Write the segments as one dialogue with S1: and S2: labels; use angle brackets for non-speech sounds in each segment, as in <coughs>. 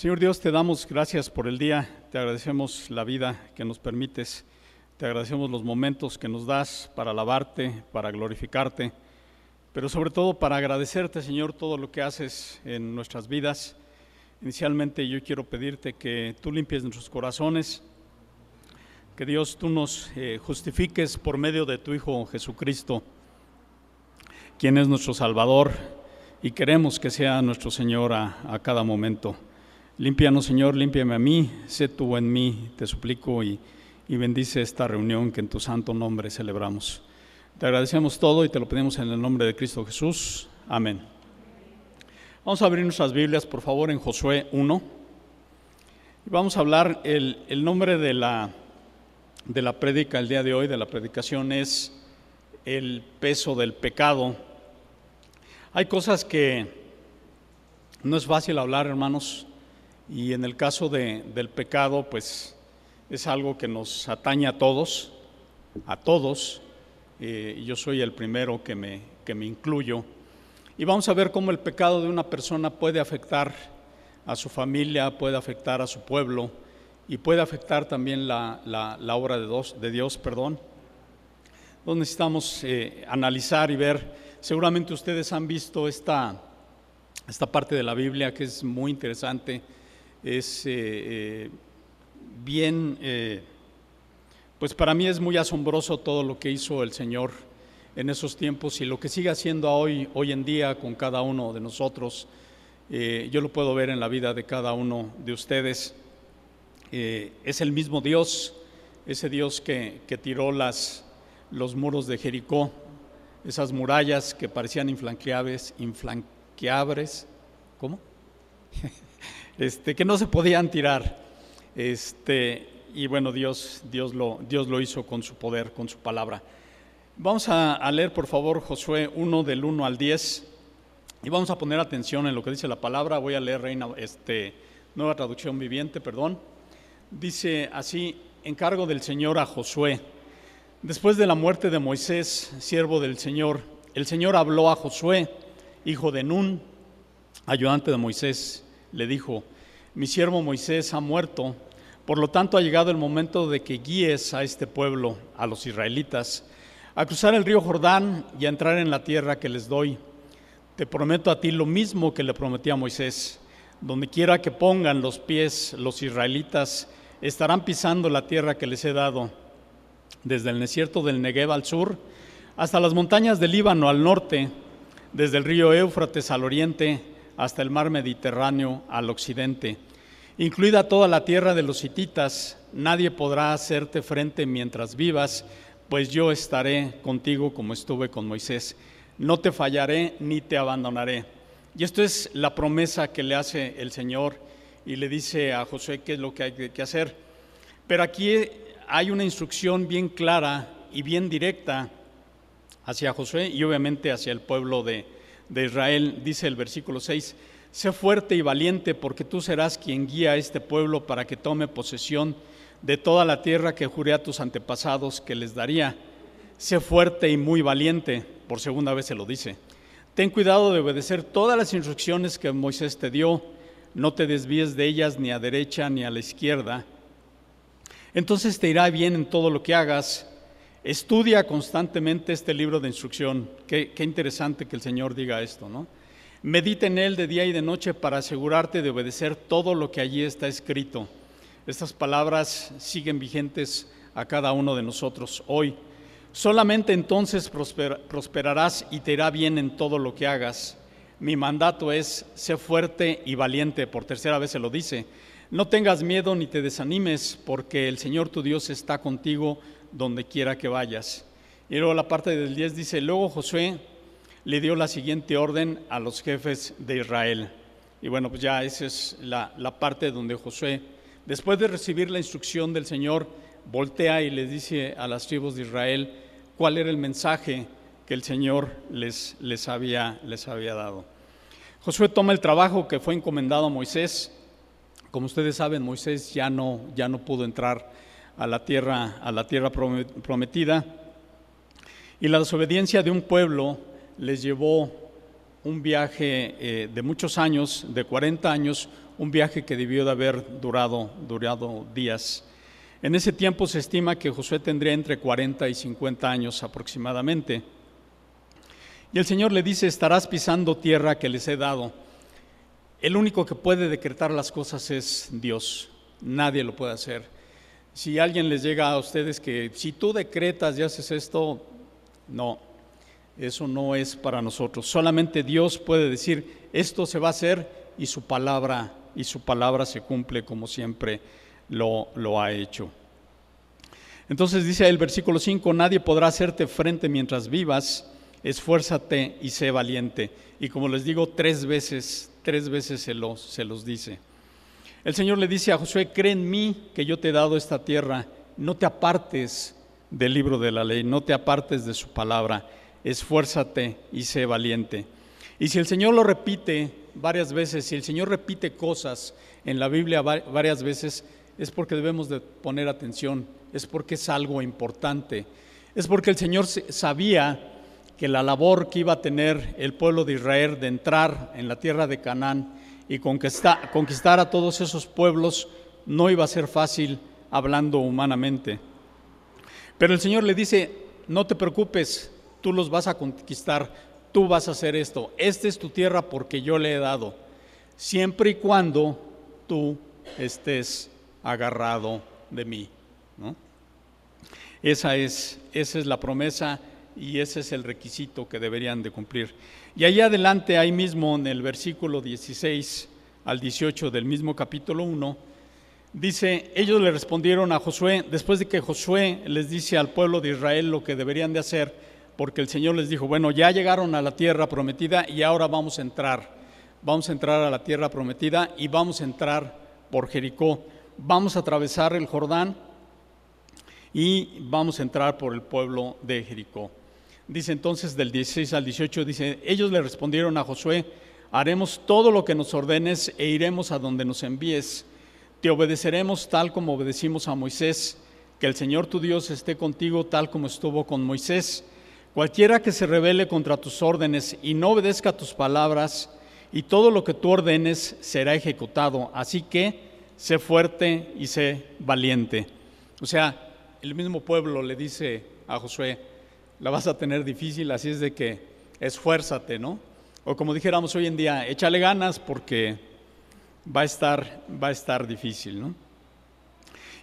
S1: Señor Dios, te damos gracias por el día, te agradecemos la vida que nos permites, te agradecemos los momentos que nos das para alabarte, para glorificarte, pero sobre todo para agradecerte, Señor, todo lo que haces en nuestras vidas. Inicialmente yo quiero pedirte que tú limpies nuestros corazones, que Dios tú nos eh, justifiques por medio de tu Hijo Jesucristo, quien es nuestro Salvador, y queremos que sea nuestro Señor a, a cada momento. Límpianos, Señor, límpiame a mí, sé tú en mí, te suplico y, y bendice esta reunión que en tu santo nombre celebramos. Te agradecemos todo y te lo pedimos en el nombre de Cristo Jesús. Amén. Vamos a abrir nuestras Biblias, por favor, en Josué 1. Y vamos a hablar, el, el nombre de la, de la prédica el día de hoy, de la predicación, es el peso del pecado. Hay cosas que no es fácil hablar, hermanos, y en el caso de, del pecado, pues es algo que nos atañe a todos, a todos. Eh, yo soy el primero que me, que me incluyo. Y vamos a ver cómo el pecado de una persona puede afectar a su familia, puede afectar a su pueblo y puede afectar también la, la, la obra de Dios, de Dios, perdón. Entonces necesitamos eh, analizar y ver, seguramente ustedes han visto esta, esta parte de la Biblia que es muy interesante es eh, eh, bien, eh, pues para mí es muy asombroso todo lo que hizo el Señor en esos tiempos y lo que sigue haciendo hoy, hoy en día con cada uno de nosotros. yo lo puedo ver en la vida de cada uno de ustedes. es el mismo Dios, ese Dios que, que tiró las, los muros de Jericó, esas murallas que parecían inflanqueables, inflanqueables, ¿cómo? <laughs> este, que no se podían tirar. Este, y bueno, Dios, Dios, lo, Dios lo hizo con su poder, con su palabra. Vamos a, leer, por favor, Josué 1 del 1 al 10 y vamos a poner atención en lo que dice la palabra. Voy a leer Reina, este, nueva traducción viviente, perdón. Dice así, encargo del Señor a Josué. Después de la muerte de Moisés, siervo del Señor, el Señor habló a Josué, hijo de Nun, ayudante de Moisés, le dijo, mi siervo Moisés ha muerto, por lo tanto ha llegado el momento de que guíes a este pueblo, a los israelitas, a cruzar el río Jordán y a entrar en la tierra que les doy. Te prometo a ti lo mismo que le prometí a Moisés. Donde quiera que pongan los pies los israelitas, estarán pisando la tierra que les he dado, desde el desierto del Negev al sur, hasta las montañas del Líbano al norte, desde el río Éufrates al oriente, hasta el mar Mediterráneo al occidente. Incluida toda la tierra de los hititas, nadie podrá hacerte frente mientras vivas, pues yo estaré contigo como estuve con Moisés. No te fallaré ni te abandonaré. Y esto es la promesa que le hace el Señor y le dice a Josué qué es lo que hay que hacer. Pero aquí hay una instrucción bien clara y bien directa hacia Josué y obviamente hacia el pueblo de, de Israel, dice el versículo 6, sé fuerte y valiente porque tú serás quien guía a este pueblo para que tome posesión de toda la tierra que juré a tus antepasados que les daría. Sé fuerte y muy valiente, por segunda vez se lo dice. Ten cuidado de obedecer todas las instrucciones que Moisés te dio, no te desvíes de ellas ni a derecha ni a la izquierda. Entonces te irá bien en todo lo que hagas Estudia constantemente este libro de instrucción. Qué, interesante que el Señor diga esto, ¿no? Medita en él de día y de noche para asegurarte de obedecer todo lo que allí está escrito. Estas palabras siguen vigentes a cada uno de nosotros hoy. Solamente entonces prosper, prosperarás y te irá bien en todo lo que hagas. Mi mandato es, sé fuerte y valiente, por tercera vez se lo dice. No tengas miedo ni te desanimes, porque el Señor tu Dios está contigo donde quiera que vayas. Y luego la parte del 10 dice, luego Josué le dio la siguiente orden a los jefes de Israel. Y bueno, pues ya esa es la, la parte donde Josué, después de recibir la instrucción del Señor, voltea y les dice a las tribus de Israel cuál era el mensaje que el Señor les, les, había, les había dado. Josué toma el trabajo que fue encomendado a Moisés. Como ustedes saben, Moisés ya no, ya no pudo entrar a la tierra, a la tierra prometida. Y la desobediencia de un pueblo les llevó un viaje eh, de muchos años, de 40 años, un viaje que debió de haber durado, durado días. En ese tiempo se estima que Josué tendría entre 40 y 50 años aproximadamente. Y el Señor le dice, estarás pisando tierra que les he dado. El único que puede decretar las cosas es Dios. Nadie lo puede hacer. Si alguien les llega a ustedes que si tú decretas y haces esto, no, eso no es para nosotros. Solamente Dios puede decir, esto se va a hacer y su palabra y su palabra se cumple como siempre lo, lo ha hecho. Entonces dice el versículo 5, nadie podrá hacerte frente mientras vivas, esfuérzate y sé valiente. Y como les digo, tres veces, tres veces se los, se los dice. El Señor le dice a Josué, cree en mí que yo te he dado esta tierra, no te apartes del libro de la ley, no te apartes de su palabra, esfuérzate y sé valiente. Y si el Señor lo repite varias veces, si el Señor repite cosas en la Biblia varias veces, es porque debemos de poner atención, es porque es algo importante, es porque el Señor sabía que la labor que iba a tener el pueblo de Israel de entrar en la tierra de Canaán y conquistar, a todos esos pueblos no iba a ser fácil hablando humanamente. Pero el Señor le dice, no te preocupes, tú los vas a conquistar, tú vas a hacer esto, esta es tu tierra porque yo le he dado, siempre y cuando tú estés agarrado de mí. Esa, es, esa es la promesa y ese es el requisito que deberían de cumplir. Y ahí adelante, ahí mismo en el versículo 16 al 18 del mismo capítulo 1, dice, ellos le respondieron a Josué, después de que Josué les dice al pueblo de Israel lo que deberían de hacer, porque el Señor les dijo, bueno, ya llegaron a la tierra prometida y ahora vamos a entrar, vamos a entrar a la tierra prometida y vamos a entrar por Jericó, vamos a atravesar el Jordán y vamos a entrar por el pueblo de Jericó. Dice entonces del 16 al 18, dice, ellos le respondieron a Josué, haremos todo lo que nos ordenes e iremos a donde nos envíes. Te obedeceremos tal como obedecimos a Moisés, que el Señor tu Dios esté contigo tal como estuvo con Moisés. Cualquiera que se rebele contra tus órdenes y no obedezca tus palabras, y todo lo que tú ordenes será ejecutado. Así que sé fuerte y sé valiente. O sea, el mismo pueblo le dice a Josué, la vas a tener difícil, así es de que esfuérzate, ¿no? O como dijéramos hoy en día, échale ganas porque va a estar, va a estar difícil, ¿no?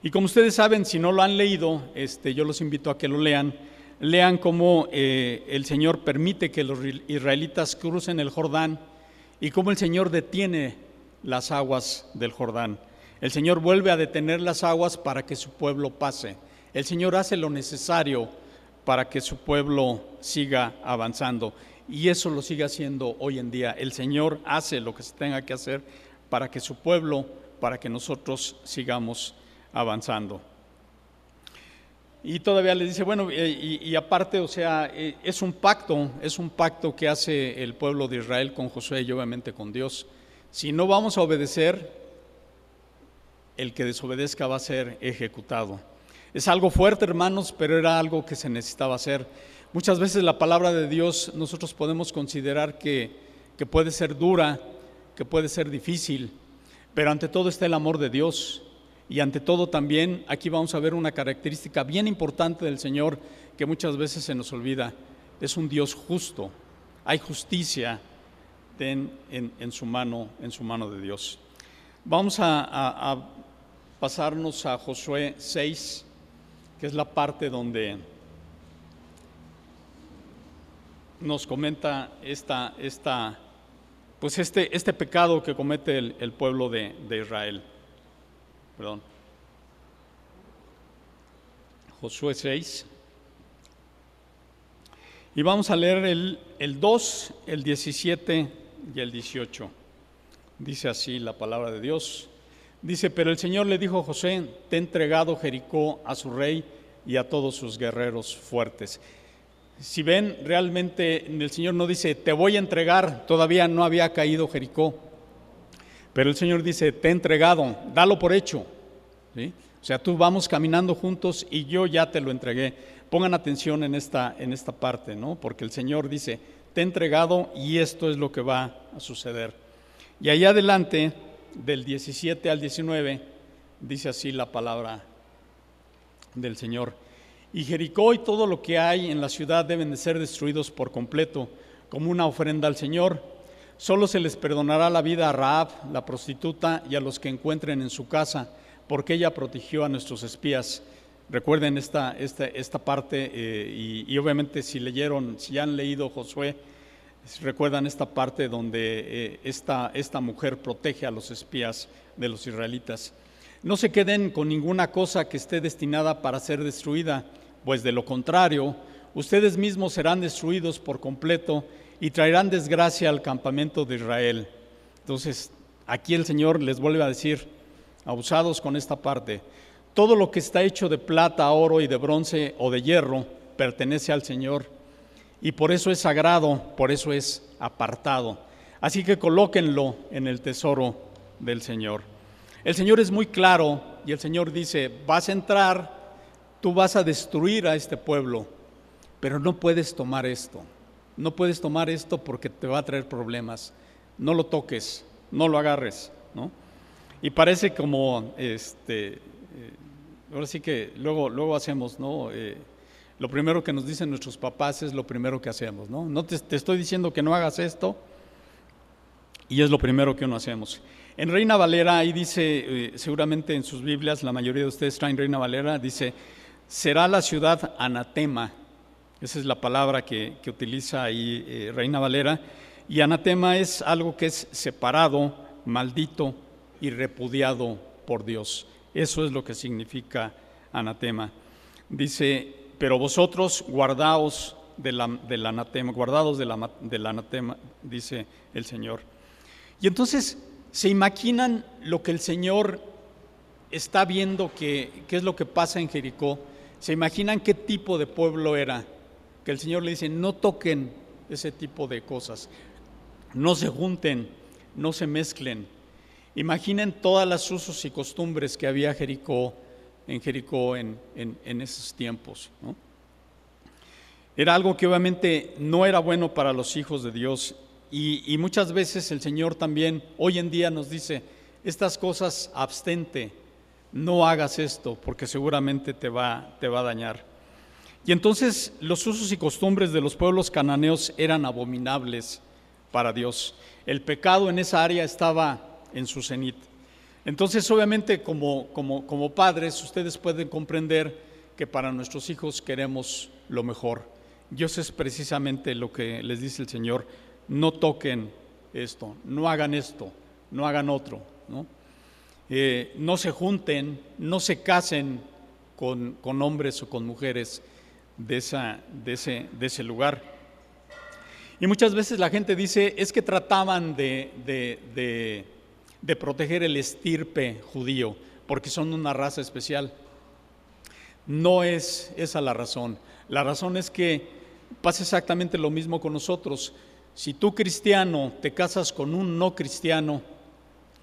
S1: Y como ustedes saben, si no lo han leído, este, yo los invito a que lo lean. Lean cómo eh, el Señor permite que los israelitas crucen el Jordán y cómo el Señor detiene las aguas del Jordán. El Señor vuelve a detener las aguas para que su pueblo pase. El Señor hace lo necesario para que su pueblo siga avanzando. Y eso lo sigue haciendo hoy en día. El Señor hace lo que se tenga que hacer para que su pueblo, para que nosotros sigamos avanzando. Y todavía le dice, bueno, y, aparte, o sea, eh, es un pacto, es un pacto que hace el pueblo de Israel con Josué y obviamente con Dios. Si no vamos a obedecer, el que desobedezca va a ser ejecutado. Es algo fuerte, hermanos, pero era algo que se necesitaba hacer. Muchas veces la palabra de Dios nosotros podemos considerar que, que puede ser dura, que puede ser difícil, pero ante todo está el amor de Dios. Y ante todo también aquí vamos a ver una característica bien importante del Señor que muchas veces se nos olvida. Es un Dios justo. Hay justicia en, en, su, mano, en su mano de Dios. Vamos a, a pasarnos a Josué 6 que es la parte donde nos comenta esta, esta, pues este, este pecado que comete el, pueblo de, Israel. Perdón. Josué 6. Y vamos a leer el, el 2, el 17 y el 18. Dice así la palabra de Dios. Dice, pero el Señor le dijo a José, te he entregado Jericó a su rey y a todos sus guerreros fuertes. Si ven, realmente el Señor no dice, te voy a entregar, todavía no había caído Jericó, pero el Señor dice, te he entregado, dalo por hecho. O sea, tú vamos caminando juntos y yo ya te lo entregué. Pongan atención en esta, en esta parte, ¿no? Porque el Señor dice, te he entregado y esto es lo que va a suceder. Y ahí adelante, del 17 al 19, dice así la palabra del Señor. Y Jericó y todo lo que hay en la ciudad deben de ser destruidos por completo, como una ofrenda al Señor. Solo se les perdonará la vida a Raab, la prostituta, y a los que encuentren en su casa, porque ella protegió a nuestros espías. Recuerden esta, esta, esta parte eh, y, obviamente si leyeron, si han leído Josué, recuerdan esta parte donde eh, esta, esta mujer protege a los espías de los israelitas. No se queden con ninguna cosa que esté destinada para ser destruida, pues de lo contrario, ustedes mismos serán destruidos por completo y traerán desgracia al campamento de Israel. Entonces, aquí el Señor les vuelve a decir, abusados con esta parte, todo lo que está hecho de plata, oro y de bronce o de hierro pertenece al Señor y por eso es sagrado, por eso es apartado. Así que colóquenlo en el tesoro del Señor. El Señor es muy claro y el Señor dice, vas a entrar, tú vas a destruir a este pueblo, pero no puedes tomar esto. No puedes tomar esto porque te va a traer problemas. No lo toques, no lo agarres, ¿no? Y parece como este ahora sí que luego, luego hacemos, ¿no? Eh, lo primero que nos dicen nuestros papás es lo primero que hacemos, ¿no? No te, estoy diciendo que no hagas esto y es lo primero que uno hacemos. En Reina Valera, ahí dice, eh, seguramente en sus Biblias, la mayoría de ustedes traen Reina Valera, dice, será la ciudad anatema. Esa es la palabra que, utiliza ahí eh, Reina Valera. Y anatema es algo que es separado, maldito y repudiado por Dios. Eso es lo que significa anatema. Dice, pero vosotros guardaos del anatema, guardados del anatema, dice el Señor. Y entonces se imaginan lo que el Señor está viendo que, es lo que pasa en Jericó. Se imaginan qué tipo de pueblo era. Que el Señor le dice, no toquen ese tipo de cosas. No se junten, no se mezclen Imaginen todas las usos y costumbres que había Jericó, en Jericó en, esos tiempos. Era algo que obviamente no era bueno para los hijos de Dios y, muchas veces el Señor también hoy en día nos dice, estas cosas abstente, no hagas esto porque seguramente te va, te va a dañar. Y entonces los usos y costumbres de los pueblos cananeos eran abominables para Dios. El pecado en esa área estaba en su cenit. Entonces, obviamente, como, como, como padres, ustedes pueden comprender que para nuestros hijos queremos lo mejor. Eso es precisamente lo que les dice el Señor. No toquen esto, no hagan esto, no hagan otro. No, eh, no se junten, no se casen con, con, hombres o con mujeres de, esa, de, ese, de ese lugar. Y muchas veces la gente dice, es que trataban de, de de proteger el estirpe judío, porque son una raza especial. No es esa la razón. La razón es que pasa exactamente lo mismo con nosotros. Si tú cristiano te casas con un no cristiano,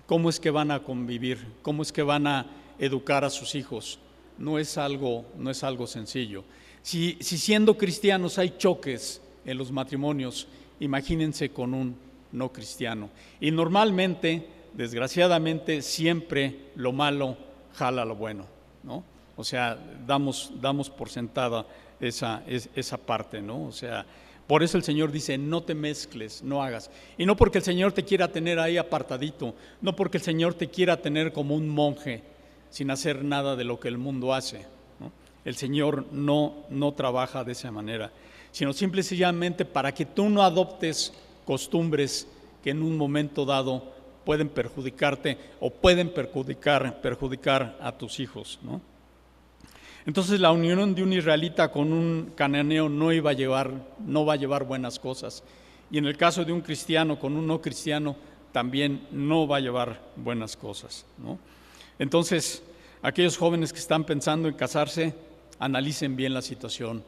S1: ¿cómo es que van a convivir? ¿Cómo es que van a educar a sus hijos? No es algo, no es algo sencillo. Si, si siendo cristianos hay choques en los matrimonios, imagínense con un no cristiano. Y normalmente desgraciadamente siempre lo malo jala lo bueno, ¿no? O sea, damos, damos por sentada esa, esa parte, ¿no? O sea, por eso el Señor dice, no te mezcles, no hagas. Y no porque el Señor te quiera tener ahí apartadito, no porque el Señor te quiera tener como un monje sin hacer nada de lo que el mundo hace. El Señor no, no trabaja de esa manera, sino simple y sencillamente para que tú no adoptes costumbres que en un momento dado pueden perjudicarte o pueden perjudicar, perjudicar a tus hijos. ¿no? Entonces la unión de un israelita con un cananeo no iba a llevar, no va a llevar buenas cosas. Y en el caso de un cristiano con un no cristiano también no va a llevar buenas cosas. ¿no? Entonces, aquellos jóvenes que están pensando en casarse, analicen bien la situación.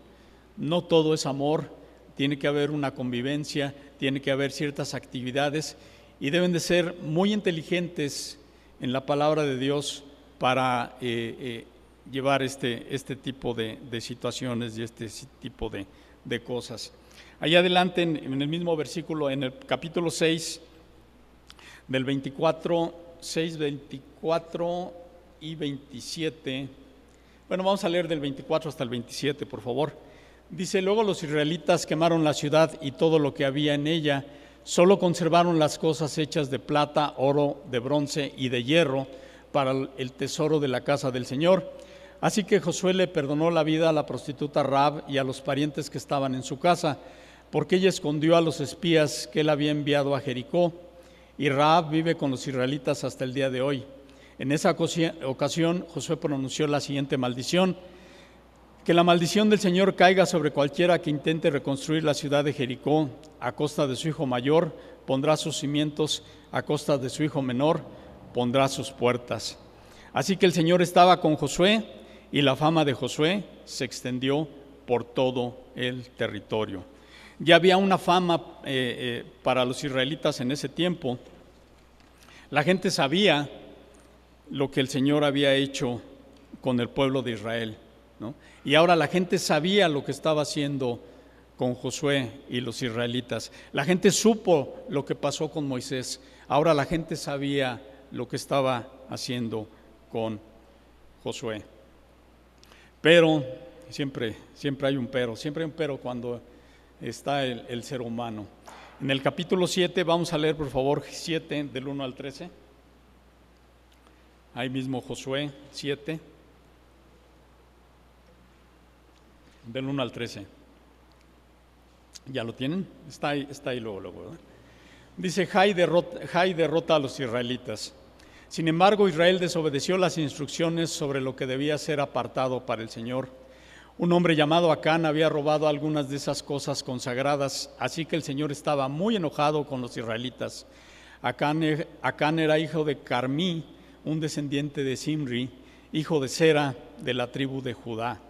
S1: No todo es amor, tiene que haber una convivencia, tiene que haber ciertas actividades y deben de ser muy inteligentes en la palabra de Dios para eh, eh, llevar este, este tipo de, situaciones y este tipo de, cosas. Allá adelante, en, en el mismo versículo, en el capítulo 6, del 24, 6, 24 y 27. Bueno, vamos a leer del 24 hasta el 27, por favor. Dice, luego los israelitas quemaron la ciudad y todo lo que había en ella, solo conservaron las cosas hechas de plata, oro, de bronce y de hierro para el tesoro de la casa del Señor. Así que Josué le perdonó la vida a la prostituta Rab y a los parientes que estaban en su casa, porque ella escondió a los espías que él había enviado a Jericó, y Raab vive con los israelitas hasta el día de hoy. En esa ocasión Josué pronunció la siguiente maldición, que la maldición del Señor caiga sobre cualquiera que intente reconstruir la ciudad de Jericó a costa de su hijo mayor, pondrá sus cimientos, a costa de su hijo menor, pondrá sus puertas. Así que el Señor estaba con Josué y la fama de Josué se extendió por todo el territorio. Ya había una fama eh, eh, para los israelitas en ese tiempo. La gente sabía lo que el Señor había hecho con el pueblo de Israel. Y ahora la gente sabía lo que estaba haciendo con Josué y los israelitas. La gente supo lo que pasó con Moisés. Ahora la gente sabía lo que estaba haciendo con Josué. Pero, siempre, siempre hay un pero, siempre hay un pero cuando está el, el ser humano. En el capítulo 7, vamos a leer por favor 7 del 1 al 13. Ahí mismo Josué 7, del 1 al 13. ¿Ya lo tienen? Está ahí, está luego, luego. Dice, Jai derrota, derrota a los israelitas. Sin embargo, Israel desobedeció las instrucciones sobre lo que debía ser apartado para el Señor. Un hombre llamado Acán había robado algunas de esas cosas consagradas, así que el Señor estaba muy enojado con los israelitas. Acán, Acán era hijo de Carmí, un descendiente de Simri, hijo de Sera, de la tribu de Judá.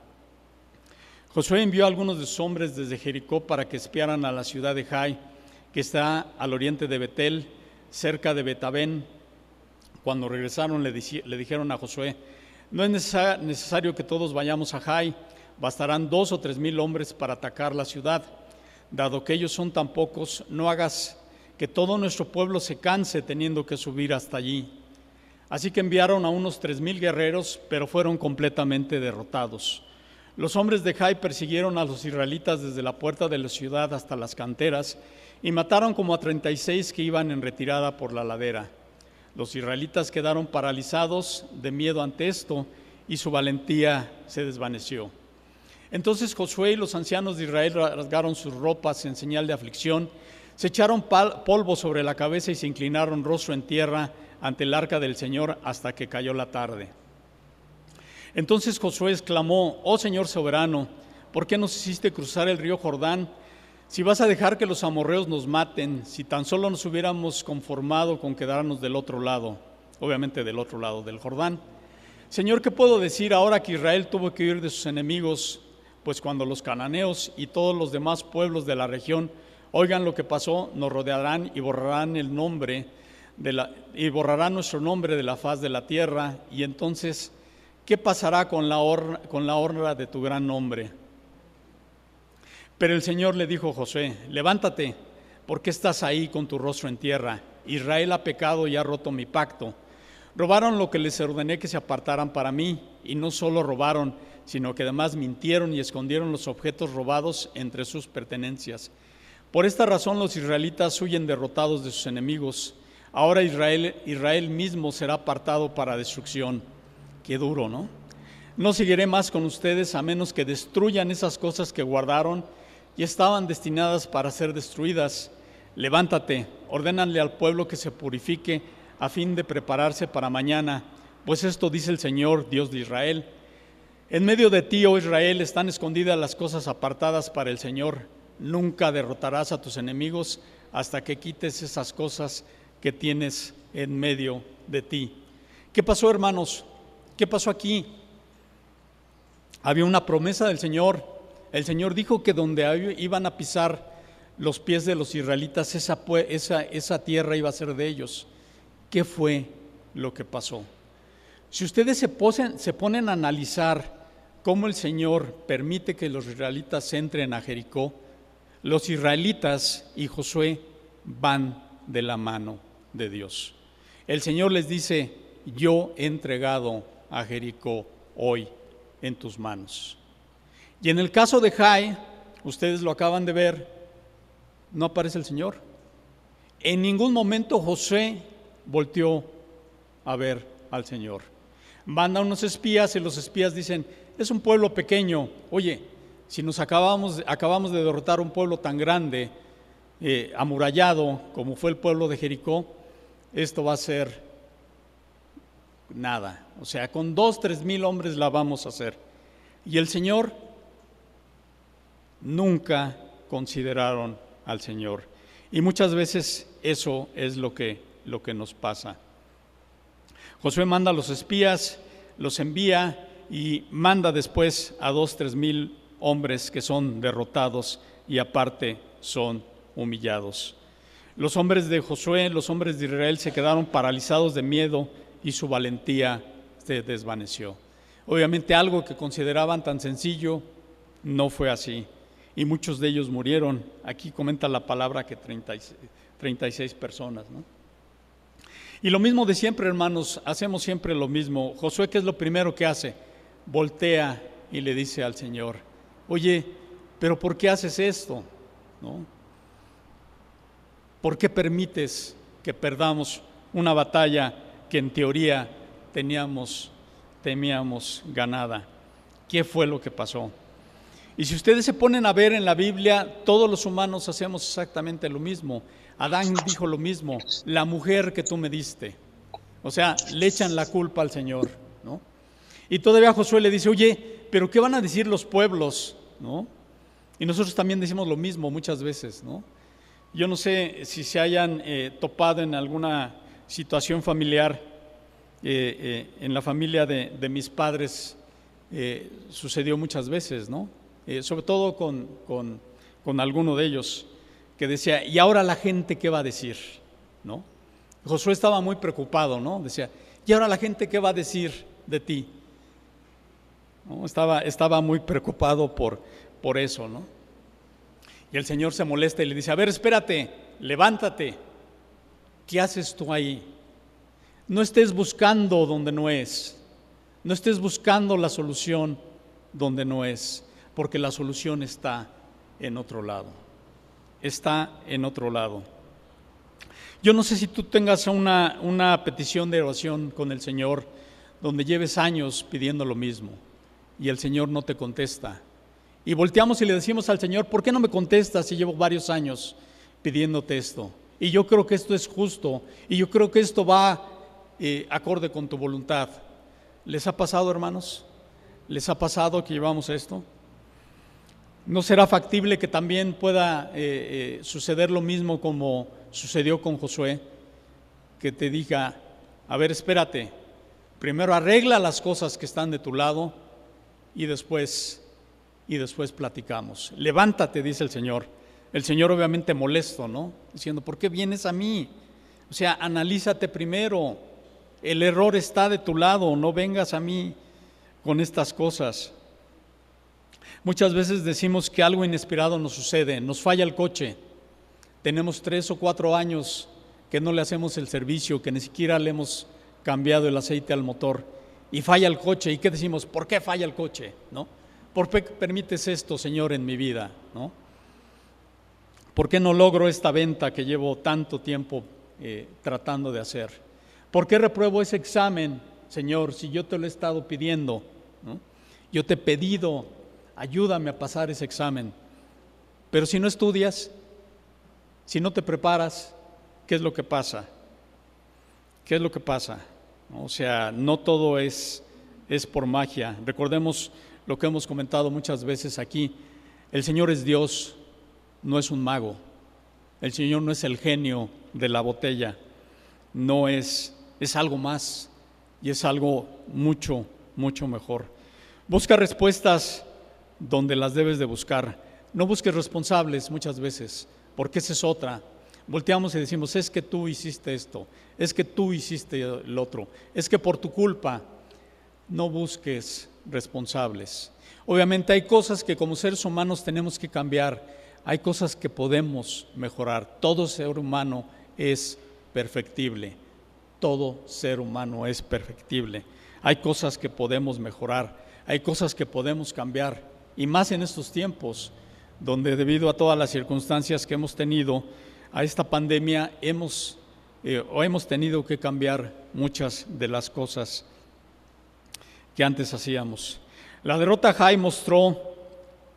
S1: Josué envió a algunos de sus hombres desde Jericó para que espiaran a la ciudad de Jai, que está al oriente de Betel, cerca de Betabén. Cuando regresaron le, le dijeron a Josué, no es necesario que todos vayamos a Jai, bastarán dos o tres mil hombres para atacar la ciudad. Dado que ellos son tan pocos, no hagas que todo nuestro pueblo se canse teniendo que subir hasta allí. Así que enviaron a unos tres mil guerreros, pero fueron completamente derrotados. Los hombres de Jai persiguieron a los israelitas desde la puerta de la ciudad hasta las canteras y mataron como a 36 que iban en retirada por la ladera. Los israelitas quedaron paralizados de miedo ante esto y su valentía se desvaneció. Entonces Josué y los ancianos de Israel rasgaron sus ropas en señal de aflicción, se echaron polvo sobre la cabeza y se inclinaron rostro en tierra ante el arca del Señor hasta que cayó la tarde. Entonces Josué exclamó, oh Señor soberano, ¿por qué nos hiciste cruzar el río Jordán? Si vas a dejar que los amorreos nos maten, si tan solo nos hubiéramos conformado con quedarnos del otro lado, obviamente del otro lado del Jordán. Señor, ¿qué puedo decir ahora que Israel tuvo que huir de sus enemigos? Pues cuando los cananeos y todos los demás pueblos de la región oigan lo que pasó, nos rodearán y borrarán el nombre y borrará nuestro nombre de la faz de la tierra, y entonces, ¿qué pasará con la, con la honra de tu gran nombre? Pero el Señor le dijo a José, levántate, porque estás ahí con tu rostro en tierra? Israel ha pecado y ha roto mi pacto. Robaron lo que les ordené que se apartaran para mí, y no solo robaron, sino que además mintieron y escondieron los objetos robados entre sus pertenencias. Por esta razón los israelitas huyen derrotados de sus enemigos Ahora Israel mismo será apartado para destrucción. Qué duro, ¿no? No seguiré más con ustedes a menos que destruyan esas cosas que guardaron y estaban destinadas para ser destruidas. Levántate, ordénanle al pueblo que se purifique a fin de prepararse para mañana, pues esto dice el Señor, Dios de Israel. En medio de ti, oh Israel, están escondidas las cosas apartadas para el Señor. Nunca derrotarás a tus enemigos hasta que quites esas cosas que tienes en medio de ti. ¿Qué pasó, hermanos? ¿Qué pasó aquí? Había una promesa del Señor. El Señor dijo que donde iban a pisar los pies de los israelitas, esa, tierra iba a ser de ellos. ¿Qué fue lo que pasó? Si ustedes se, se ponen a analizar cómo el Señor permite que los israelitas entren a Jericó, los israelitas y Josué van de la mano de Dios. El Señor les dice, yo he entregado a Jericó hoy en tus manos. Y en el caso de Jai, ustedes lo acaban de ver, no aparece el Señor. En ningún momento José volteó a ver al Señor. Manda unos espías y los espías dicen, es un pueblo pequeño, oye, si nos acabamos, acabamos de derrotar un pueblo tan grande, eh, amurallado como fue el pueblo de Jericó, esto va a ser nada. O sea, con dos, tres mil hombres la vamos a hacer. Y el Señor nunca consideraron al Señor. Y muchas veces eso es lo que, lo que nos pasa. Josué manda a los espías, los envía y manda después a dos, tres mil hombres que son derrotados y aparte son humillados. Los hombres de Josué, los hombres de Israel se quedaron paralizados de miedo y su valentía se desvaneció. Obviamente algo que consideraban tan sencillo no fue así y muchos de ellos murieron. Aquí comenta la palabra que 36, personas. Y lo mismo de siempre, hermanos, hacemos siempre lo mismo. Josué, ¿qué es lo primero que hace? Voltea y le dice al Señor, oye, pero ¿por qué haces esto? ¿No? ¿Por qué permites que perdamos una batalla que en teoría teníamos, temíamos ganada? ¿Qué fue lo que pasó? Y si ustedes se ponen a ver en la Biblia, todos los humanos hacemos exactamente lo mismo. Adán dijo lo mismo, la mujer que tú me diste. O sea, le echan la culpa al Señor, ¿no? Y todavía Josué le dice, oye, pero ¿qué van a decir los pueblos? ¿No? Y nosotros también decimos lo mismo muchas veces, ¿no? Yo no sé si se hayan eh, topado en alguna situación familiar, eh, eh, en la familia de, de mis padres sucedió muchas veces, ¿no? Eh, sobre todo con, con, alguno de ellos, que decía, ¿y ahora la gente qué va a decir? ¿No? Josué estaba muy preocupado, ¿no? Decía, ¿y ahora la gente qué va a decir de ti? Estaba, estaba muy preocupado por, por eso, ¿no? Y el Señor se molesta y le dice, a ver, espérate, levántate, ¿qué haces tú ahí? No estés buscando donde no es, no estés buscando la solución donde no es porque la solución está en otro lado. Está en otro lado. Yo no sé si tú tengas una, una petición de oración con el Señor donde lleves años pidiendo lo mismo y el Señor no te contesta. Y volteamos y le decimos al Señor, ¿por qué no me contestas si llevo varios años pidiéndote esto? Y yo creo que esto es justo y yo creo que esto va eh, acorde con tu voluntad. ¿Les ha pasado, hermanos? ¿Les ha pasado que llevamos esto? ¿No será factible que también pueda eh, eh, suceder lo mismo como sucedió con Josué? Que te diga, a ver, espérate, primero arregla las cosas que están de tu lado y después, y después platicamos. Levántate, dice el Señor. El Señor obviamente molesto, ¿no? Diciendo, ¿por qué vienes a mí? O sea, analízate primero. El error está de tu lado, no vengas a mí con estas cosas. Muchas veces decimos que algo inesperado nos sucede, nos falla el coche, tenemos tres o cuatro años que no le hacemos el servicio, que ni siquiera le hemos cambiado el aceite al motor y falla el coche. ¿Y qué decimos? ¿Por qué falla el coche? ¿No? ¿Por qué permites esto, Señor, en mi vida? ¿No? ¿Por qué no logro esta venta que llevo tanto tiempo eh, tratando de hacer? ¿Por qué repruebo ese examen, Señor, si yo te lo he estado pidiendo? Yo te he pedido ayúdame a pasar ese examen. Pero si no estudias, si no te preparas, ¿qué es lo que pasa? ¿Qué es lo que pasa? O sea, no todo es, es por magia. Recordemos lo que hemos comentado muchas veces aquí. El Señor es Dios, no es un mago. El Señor no es el genio de la botella. No es, es algo más y es algo mucho, mucho mejor. Busca respuestas donde las debes de buscar. No busques responsables muchas veces, porque esa es otra. Volteamos y decimos, es que tú hiciste esto, es que tú hiciste el otro, es que por tu culpa no busques responsables. Obviamente hay cosas que como seres humanos tenemos que cambiar, hay cosas que podemos mejorar. Todo ser humano es perfectible. Todo ser humano es perfectible. Hay cosas que podemos mejorar, hay cosas que podemos cambiar. Y más en estos tiempos, donde debido a todas las circunstancias que hemos tenido, a esta pandemia hemos eh, o hemos tenido que cambiar muchas de las cosas que antes hacíamos. La derrota Jai mostró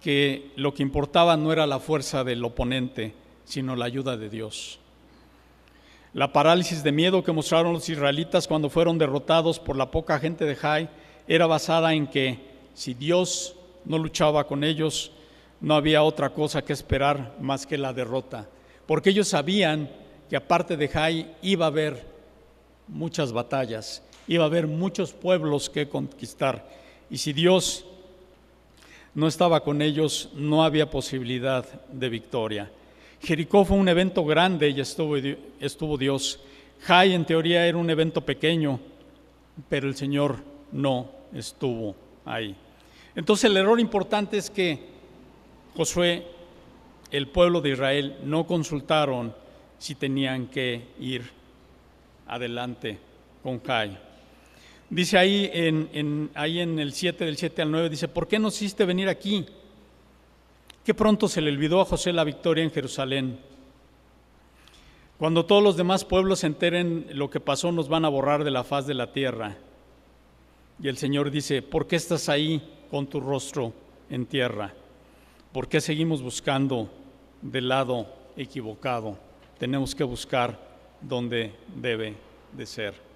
S1: que lo que importaba no era la fuerza del oponente, sino la ayuda de Dios. La parálisis de miedo que mostraron los israelitas cuando fueron derrotados por la poca gente de Jai era basada en que si Dios no luchaba con ellos, no había otra cosa que esperar más que la derrota, porque ellos sabían que aparte de Jai iba a haber muchas batallas, iba a haber muchos pueblos que conquistar, y si Dios no estaba con ellos, no había posibilidad de victoria. Jericó fue un evento grande y estuvo, estuvo Dios. Jai en teoría era un evento pequeño, pero el Señor no estuvo ahí. Entonces el error importante es que Josué, el pueblo de Israel, no consultaron si tenían que ir adelante con Jai. Dice ahí en, ahí en el 7 del 7 al 9, dice, ¿por qué nos hiciste venir aquí? Qué pronto se le olvidó a José la victoria en Jerusalén. Cuando todos los demás pueblos se enteren lo que pasó, nos van a borrar de la faz de la tierra. Y el Señor dice, ¿por qué estás ahí con tu rostro en tierra? ¿Por qué seguimos buscando del lado equivocado? Tenemos que buscar donde debe de ser.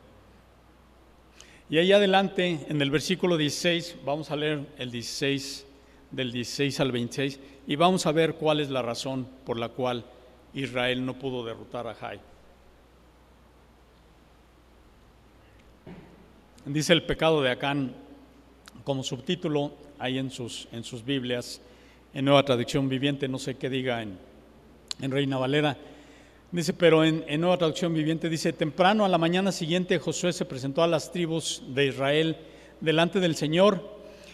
S1: Y ahí adelante, en el versículo 16, vamos a leer el 16, del 16 al 26, y vamos a ver cuál es la razón por la cual Israel no pudo derrotar a Jai. Dice el pecado de Acán como subtítulo ahí en sus, en sus Biblias, en Nueva Traducción Viviente, no sé qué diga en, en Reina Valera. Dice, pero en, Nueva Traducción Viviente dice, temprano a la mañana siguiente Josué se presentó a las tribus de Israel delante del Señor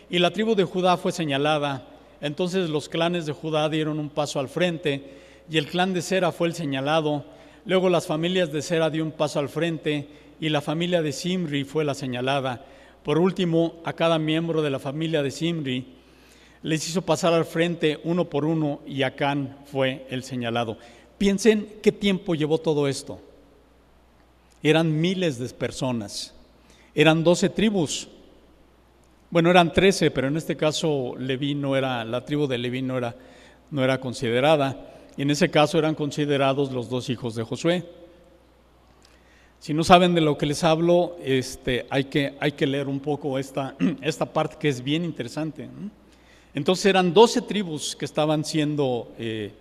S1: y la tribu de Judá fue señalada. Entonces los clanes de Judá dieron un paso al frente y el clan de Sera fue el señalado. Luego las familias de Sera dio un paso al frente y la familia de Simri fue la señalada. Por último, a cada miembro de la familia de Simri les hizo pasar al frente uno por uno y Acán fue el señalado. Piensen qué tiempo llevó todo esto. Eran miles de personas, eran doce tribus. Bueno, eran trece, pero en este caso Leví no era, la tribu de Leví no era, no era considerada. Y en ese caso eran considerados los dos hijos de Josué. Si no saben de lo que les hablo, este, hay, que, hay que leer un poco esta, <clears throat> esta parte que es bien interesante. Entonces eran doce tribus que estaban siendo eh,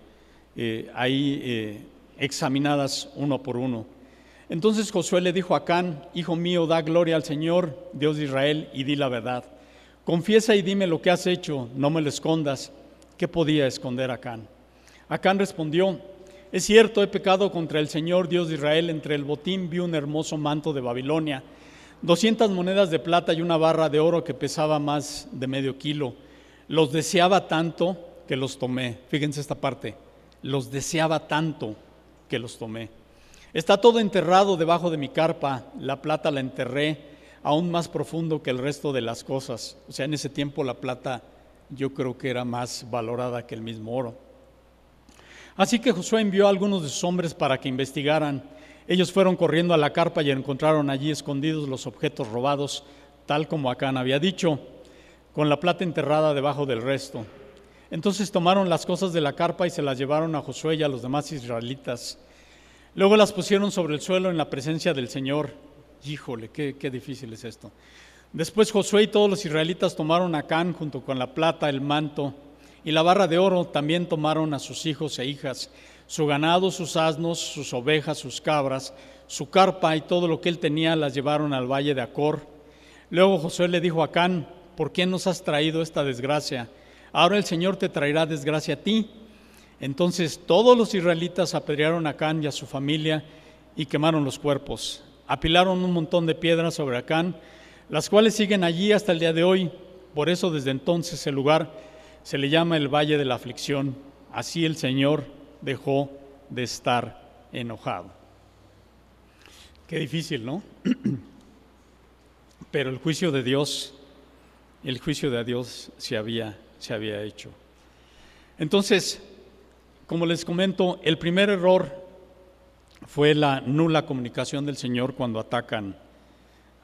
S1: eh, ahí eh, examinadas uno por uno. Entonces Josué le dijo a Acán, Hijo mío, da gloria al Señor, Dios de Israel, y di la verdad. Confiesa y dime lo que has hecho, no me lo escondas. ¿Qué podía esconder Acán? Acán respondió, es cierto, he pecado contra el Señor Dios de Israel. Entre el botín vi un hermoso manto de Babilonia, doscientas monedas de plata y una barra de oro que pesaba más de medio kilo. Los deseaba tanto que los tomé. Fíjense esta parte los deseaba tanto que los tomé. Está todo enterrado debajo de mi carpa, la plata la enterré aún más profundo que el resto de las cosas. O sea, en ese tiempo la plata yo creo que era más valorada que el mismo oro. Así que Josué envió a algunos de sus hombres para que investigaran. Ellos fueron corriendo a la carpa y encontraron allí escondidos los objetos robados, tal como Acán había dicho, con la plata enterrada debajo del resto. Entonces tomaron las cosas de la carpa y se las llevaron a Josué y a los demás israelitas. Luego las pusieron sobre el suelo en la presencia del Señor. Híjole, qué, difícil es esto. Después Josué y todos los israelitas tomaron a Can junto con la plata, el manto y la barra de oro. También tomaron a sus hijos e hijas, su ganado, sus asnos, sus ovejas, sus cabras, su carpa y todo lo que él tenía las llevaron al valle de Acor. Luego Josué le dijo a Can, ¿por qué nos has traído esta desgracia? Ahora el Señor te traerá desgracia a ti. Entonces todos los israelitas apedrearon a Acán y a su familia y quemaron los cuerpos. Apilaron un montón de piedras sobre Acán, las cuales siguen allí hasta el día de hoy. Por eso desde entonces el lugar se le llama el Valle de la Aflicción. así el Señor dejó de estar enojado. Qué difícil, ¿no? <clears throat> Pero el juicio de Dios, el juicio de Dios se había, se había hecho. Entonces, como les comento, el primer error fue la nula comunicación del Señor cuando atacan,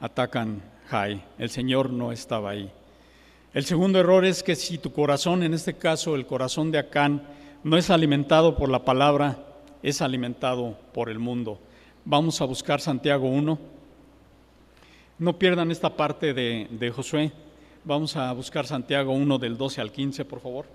S1: atacan Jai. El Señor no estaba ahí. El segundo error es que si tu corazón, en este caso el corazón de Acán, no es alimentado por la palabra, es alimentado por el mundo. Vamos a buscar Santiago 1. No pierdan esta parte de, de Josué. Vamos a buscar Santiago 1 del 12 al 15, por favor.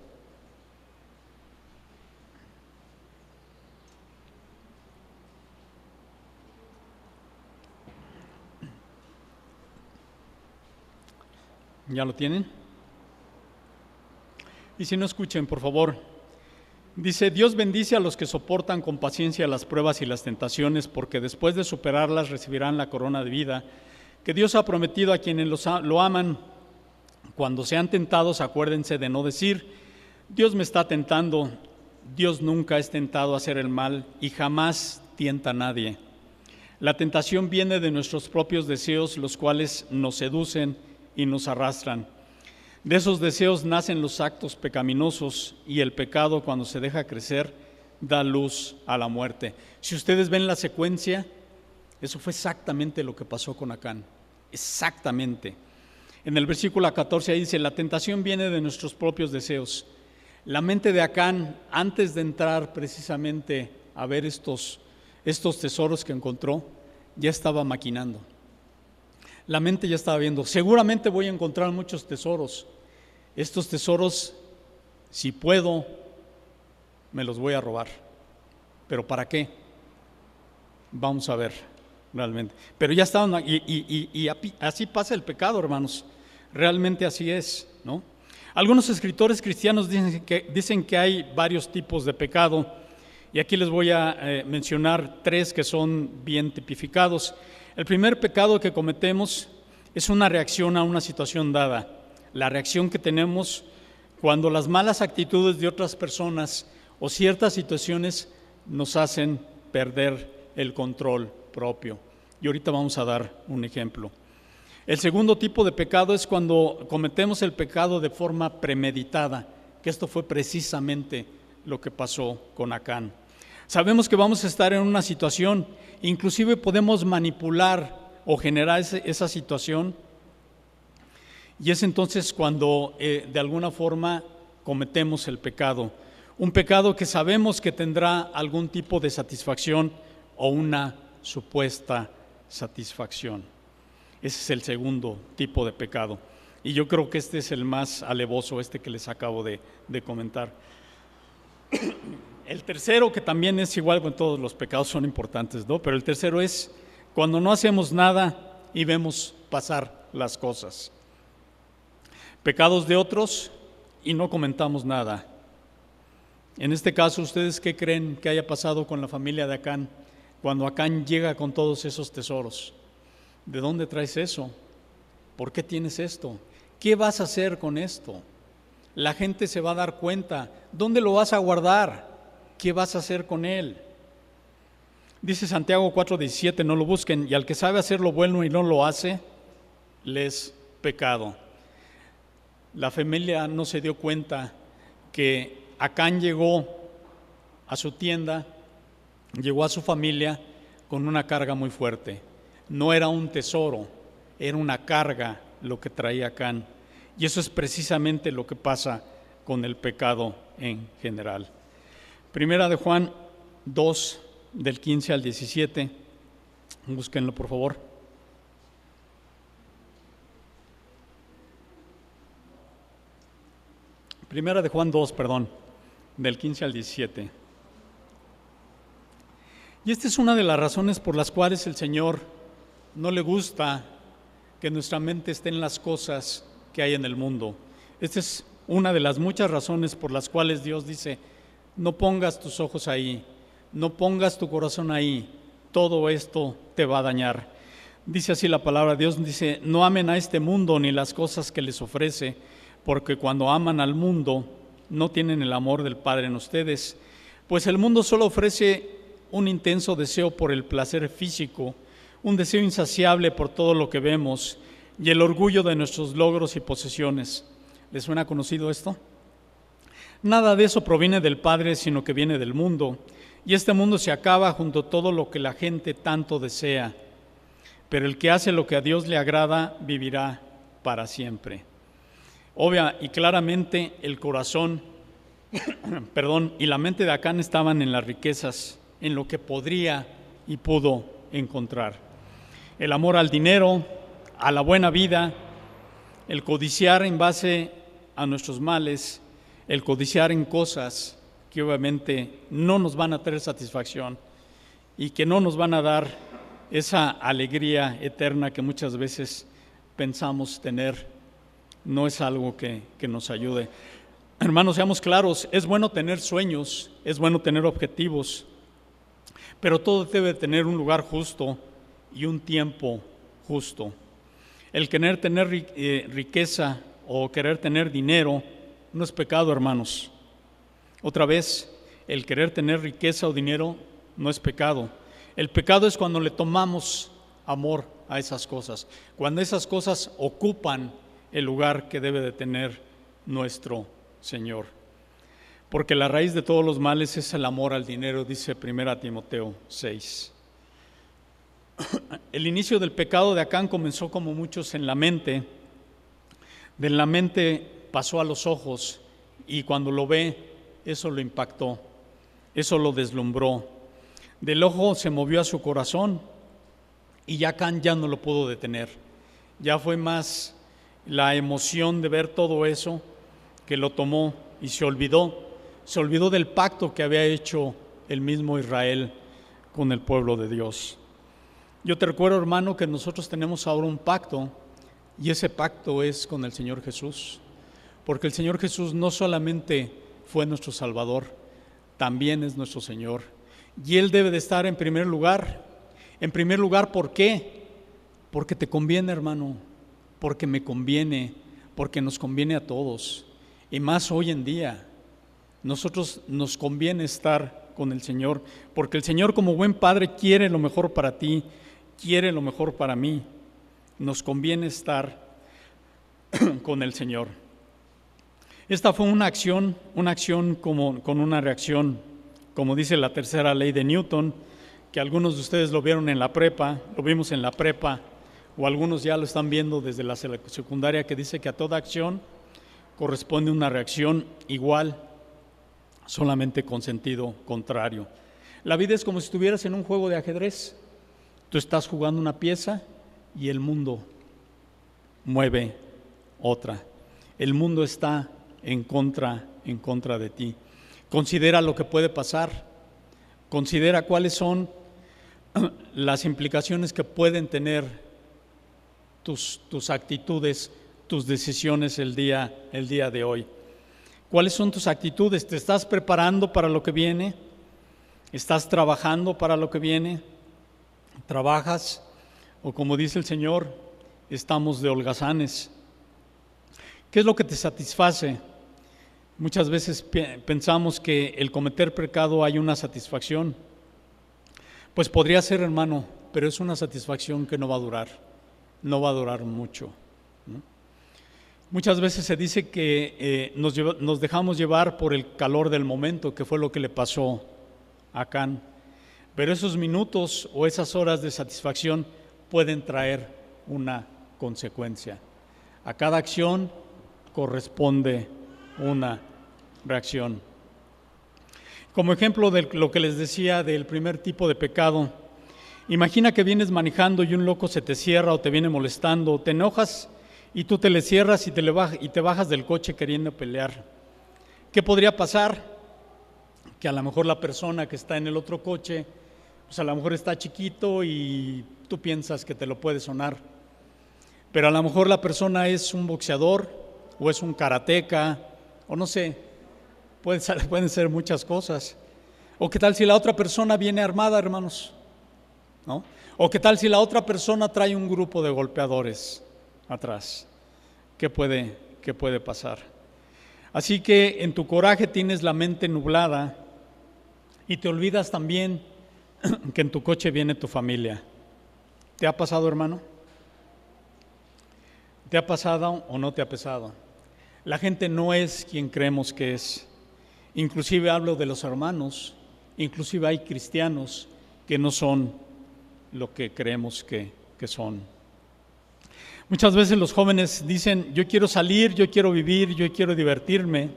S1: ¿Ya lo tienen? Y si no escuchen, por favor. Dice, Dios bendice a los que soportan con paciencia las pruebas y las tentaciones, porque después de superarlas recibirán la corona de vida que Dios ha prometido a quienes lo aman. Cuando sean tentados, acuérdense de no decir, Dios me está tentando. Dios nunca es tentado a hacer el mal y jamás tienta a nadie. La tentación viene de nuestros propios deseos, los cuales nos seducen y nos arrastran. De esos deseos nacen los actos pecaminosos y el pecado cuando se deja crecer da luz a la muerte. Si ustedes ven la secuencia, eso fue exactamente lo que pasó con Acán. Exactamente. En el versículo 14 ahí dice, la tentación viene de nuestros propios deseos. La mente de Acán, antes de entrar precisamente a ver estos, estos tesoros que encontró, ya estaba maquinando la mente ya estaba viendo, seguramente voy a encontrar muchos tesoros. Estos tesoros, si puedo, me los voy a robar. ¿Pero para qué? Vamos a ver realmente. Pero ya estaban, y, y, así pasa el pecado, hermanos. Realmente así es, ¿no? Algunos escritores cristianos dicen que, dicen que hay varios tipos de pecado, y aquí les voy a eh, mencionar tres que son bien tipificados. El primer pecado que cometemos es una reacción a una situación dada, la reacción que tenemos cuando las malas actitudes de otras personas o ciertas situaciones nos hacen perder el control propio. Y ahorita vamos a dar un ejemplo. El segundo tipo de pecado es cuando cometemos el pecado de forma premeditada, que esto fue precisamente lo que pasó con Acán. Sabemos que vamos a estar en una situación Inclusive podemos manipular o generar esa situación y es entonces cuando eh, de alguna forma cometemos el pecado. Un pecado que sabemos que tendrá algún tipo de satisfacción o una supuesta satisfacción. Ese es el segundo tipo de pecado. Y yo creo que este es el más alevoso, este que les acabo de comentar. El tercero, que también es igual con todos los pecados, son importantes, ¿no? Pero el tercero es cuando no hacemos nada y vemos pasar las cosas. Pecados de otros y no comentamos nada. En este caso, ¿ustedes qué creen que haya pasado con la familia de Acán cuando Acán llega con todos esos tesoros? ¿De dónde traes eso? ¿Por qué tienes esto? ¿Qué vas a hacer con esto? La gente se va a dar cuenta. ¿Dónde lo vas a guardar? ¿qué vas a hacer con él? Dice Santiago 4:17, no lo busquen, y al que sabe hacer lo bueno y no lo hace, les pecado. La familia no se dio cuenta que Acán llegó a su tienda, llegó a su familia con una carga muy fuerte. No era un tesoro, era una carga lo que traía Acán. Y eso es precisamente lo que pasa con el pecado en general. Primera de Juan 2, del 15 al 17. Búsquenlo, por favor. Primera de Juan 2, perdón, del 15 al 17. Y esta es una de las razones por las cuales el Señor no le gusta que nuestra mente esté en las cosas que hay en el mundo. Esta es una de las muchas razones por las cuales Dios dice, no pongas tus ojos ahí, no pongas tu corazón ahí, todo esto te va a dañar. Dice así la palabra, Dios dice, no amen a este mundo ni las cosas que les ofrece, porque cuando aman al mundo, no tienen el amor del Padre en ustedes, pues el mundo solo ofrece un intenso deseo por el placer físico, un deseo insaciable por todo lo que vemos y el orgullo de nuestros logros y posesiones. ¿Les suena conocido esto? Nada de eso proviene del Padre, sino que viene del mundo. Y este mundo se acaba junto a todo lo que la gente tanto desea. Pero el que hace lo que a Dios le agrada vivirá para siempre. Obvia y claramente el corazón, <coughs> perdón, y la mente de Acán estaban en las riquezas, en lo que podría y pudo encontrar. El amor al dinero, a la buena vida, el codiciar en base a nuestros males, el codiciar en cosas que obviamente no nos van a traer satisfacción y que no nos van a dar esa alegría eterna que muchas veces pensamos tener, no es algo que, que nos ayude. Hermanos, seamos claros, es bueno tener sueños, es bueno tener objetivos, pero todo debe tener un lugar justo y un tiempo justo. El querer tener eh, riqueza o querer tener dinero no es pecado, hermanos. Otra vez, el querer tener riqueza o dinero no es pecado. El pecado es cuando le tomamos amor a esas cosas, cuando esas cosas ocupan el lugar que debe de tener nuestro Señor. Porque la raíz de todos los males es el amor al dinero, dice 1 Timoteo 6. <clears throat> El inicio del pecado de Acán comenzó como muchos en la mente, de la mente pasó a los ojos y cuando lo ve, eso lo impactó, eso lo deslumbró. Del ojo se movió a su corazón y ya Acán ya no lo pudo detener. Ya fue más la emoción de ver todo eso que lo tomó y se olvidó, se olvidó del pacto que había hecho el mismo Israel con el pueblo de Dios. Yo te recuerdo, hermano, que nosotros tenemos ahora un pacto y ese pacto es con el Señor Jesús, porque el Señor Jesús no solamente fue nuestro Salvador, también es nuestro Señor. Y Él debe de estar en primer lugar. En primer lugar, ¿por qué? Porque te conviene, hermano, porque me conviene, porque nos conviene a todos. Y más hoy en día, nosotros nos conviene estar con el Señor, porque el Señor como buen Padre quiere lo mejor para ti quiere lo mejor para mí. Nos conviene estar <clears throat> con el Señor. Esta fue una acción, una acción como, con una reacción, como dice la tercera ley de Newton, que algunos de ustedes lo vieron en la prepa, lo vimos en la prepa, o algunos ya lo están viendo desde la secundaria, que dice que a toda acción corresponde una reacción igual, solamente con sentido contrario. La vida es como si estuvieras en un juego de ajedrez. Tú estás jugando una pieza y el mundo mueve otra. El mundo está en contra, en contra de ti. Considera lo que puede pasar. Considera cuáles son <clears throat> las implicaciones que pueden tener tus, tus actitudes, tus decisiones el día, el día de hoy. ¿Cuáles son tus actitudes? ¿Te estás preparando para lo que viene? ¿Estás trabajando para lo que viene? trabajas o como dice el Señor, estamos de holgazanes. ¿Qué es lo que te satisface? Muchas veces pensamos que el cometer pecado hay una satisfacción. Pues podría ser, hermano, pero es una satisfacción que no va a durar, no va a durar mucho. Muchas veces se dice que eh, nos, dejamos llevar por el calor del momento, que fue lo que le pasó a Can. Pero esos minutos o esas horas de satisfacción pueden traer una consecuencia. A cada acción corresponde una reacción. Como ejemplo de lo que les decía del primer tipo de pecado, imagina que vienes manejando y un loco se te cierra o te viene molestando, o te enojas y tú te le cierras y te, le y te bajas del coche queriendo pelear. ¿Qué podría pasar? Que a lo mejor la persona que está en el otro coche pues a lo mejor está chiquito y tú piensas que te lo puede sonar. Pero a lo mejor la persona es un boxeador o es un karateca o no sé, pueden ser, <laughs> pueden ser muchas cosas. O qué tal si la otra persona viene armada, hermanos, ¿no? O qué tal si la otra persona trae un grupo de golpeadores atrás. ¿Qué puede, qué puede pasar? Así que en tu coraje tienes la mente nublada y te olvidas también <clears throat> que en tu coche viene tu familia. ¿Te ha pasado, hermano? ¿Te ha pasado o no te ha pasado? La gente no es quien creemos que es. Inclusive hablo de los hermanos, inclusive hay cristianos que no son lo que creemos que, que son. Muchas veces los jóvenes dicen, yo quiero salir, yo quiero vivir, yo quiero divertirme.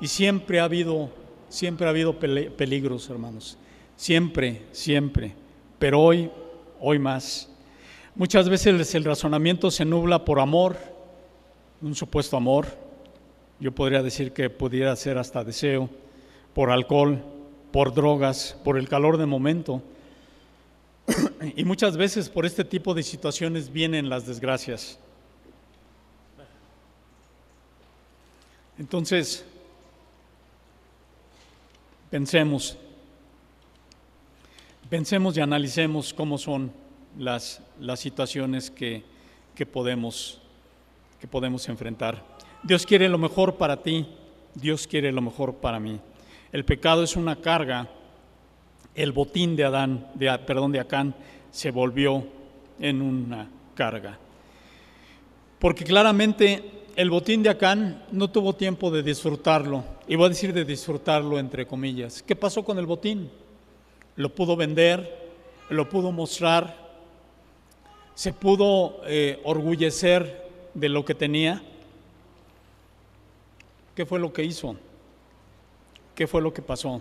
S1: Y siempre ha habido, siempre ha habido peligros, hermanos. Siempre, siempre. Pero hoy, hoy más. Muchas veces el razonamiento se nubla por amor, un supuesto amor. Yo podría decir que pudiera ser hasta deseo, por alcohol, por drogas, por el calor de momento. Y muchas veces por este tipo de situaciones vienen las desgracias. Entonces, pensemos, pensemos y analicemos cómo son las, las situaciones que, que, podemos, que podemos enfrentar. Dios quiere lo mejor para ti, Dios quiere lo mejor para mí. El pecado es una carga el botín de Adán, de, perdón, de Acán, se volvió en una carga. Porque claramente el botín de Acán no tuvo tiempo de disfrutarlo, y voy a decir de disfrutarlo entre comillas. ¿Qué pasó con el botín? Lo pudo vender, lo pudo mostrar, se pudo eh, orgullecer de lo que tenía. ¿Qué fue lo que hizo? ¿Qué fue lo que pasó?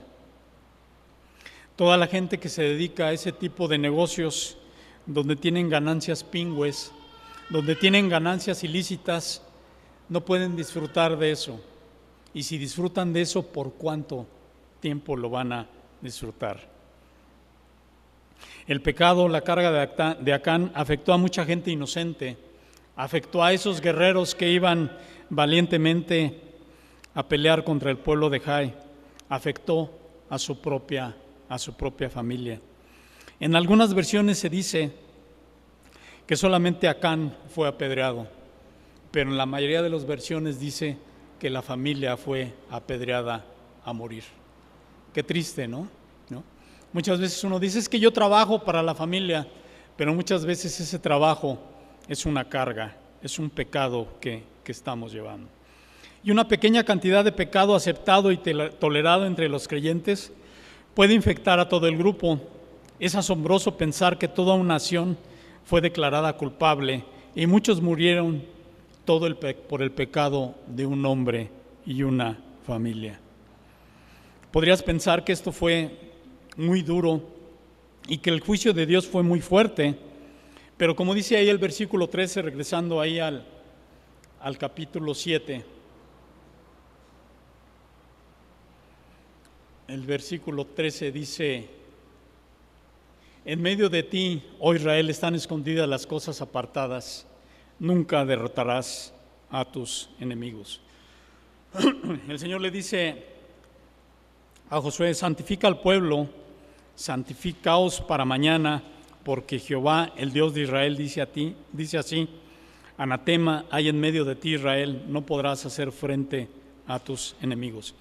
S1: Toda la gente que se dedica a ese tipo de negocios, donde tienen ganancias pingües, donde tienen ganancias ilícitas, no pueden disfrutar de eso. Y si disfrutan de eso, ¿por cuánto tiempo lo van a disfrutar? El pecado, la carga de Acán, afectó a mucha gente inocente, afectó a esos guerreros que iban valientemente a pelear contra el pueblo de Jai, afectó a su propia a su propia familia. En algunas versiones se dice que solamente Acán fue apedreado, pero en la mayoría de las versiones dice que la familia fue apedreada a morir. Qué triste, ¿no? ¿no? Muchas veces uno dice es que yo trabajo para la familia, pero muchas veces ese trabajo es una carga, es un pecado que, que estamos llevando. Y una pequeña cantidad de pecado aceptado y tolerado entre los creyentes puede infectar a todo el grupo. Es asombroso pensar que toda una nación fue declarada culpable y muchos murieron todo el por el pecado de un hombre y una familia. Podrías pensar que esto fue muy duro y que el juicio de Dios fue muy fuerte, pero como dice ahí el versículo 13, regresando ahí al, al capítulo 7, el versículo 13 dice, en medio de ti, oh Israel, están escondidas las cosas apartadas, nunca derrotarás a tus enemigos. <clears throat> El Señor le dice a Josué, santifica al pueblo, santificaos para mañana, porque Jehová, el Dios de Israel, dice a ti, dice así, anatema hay en medio de ti Israel, no podrás hacer frente a tus enemigos.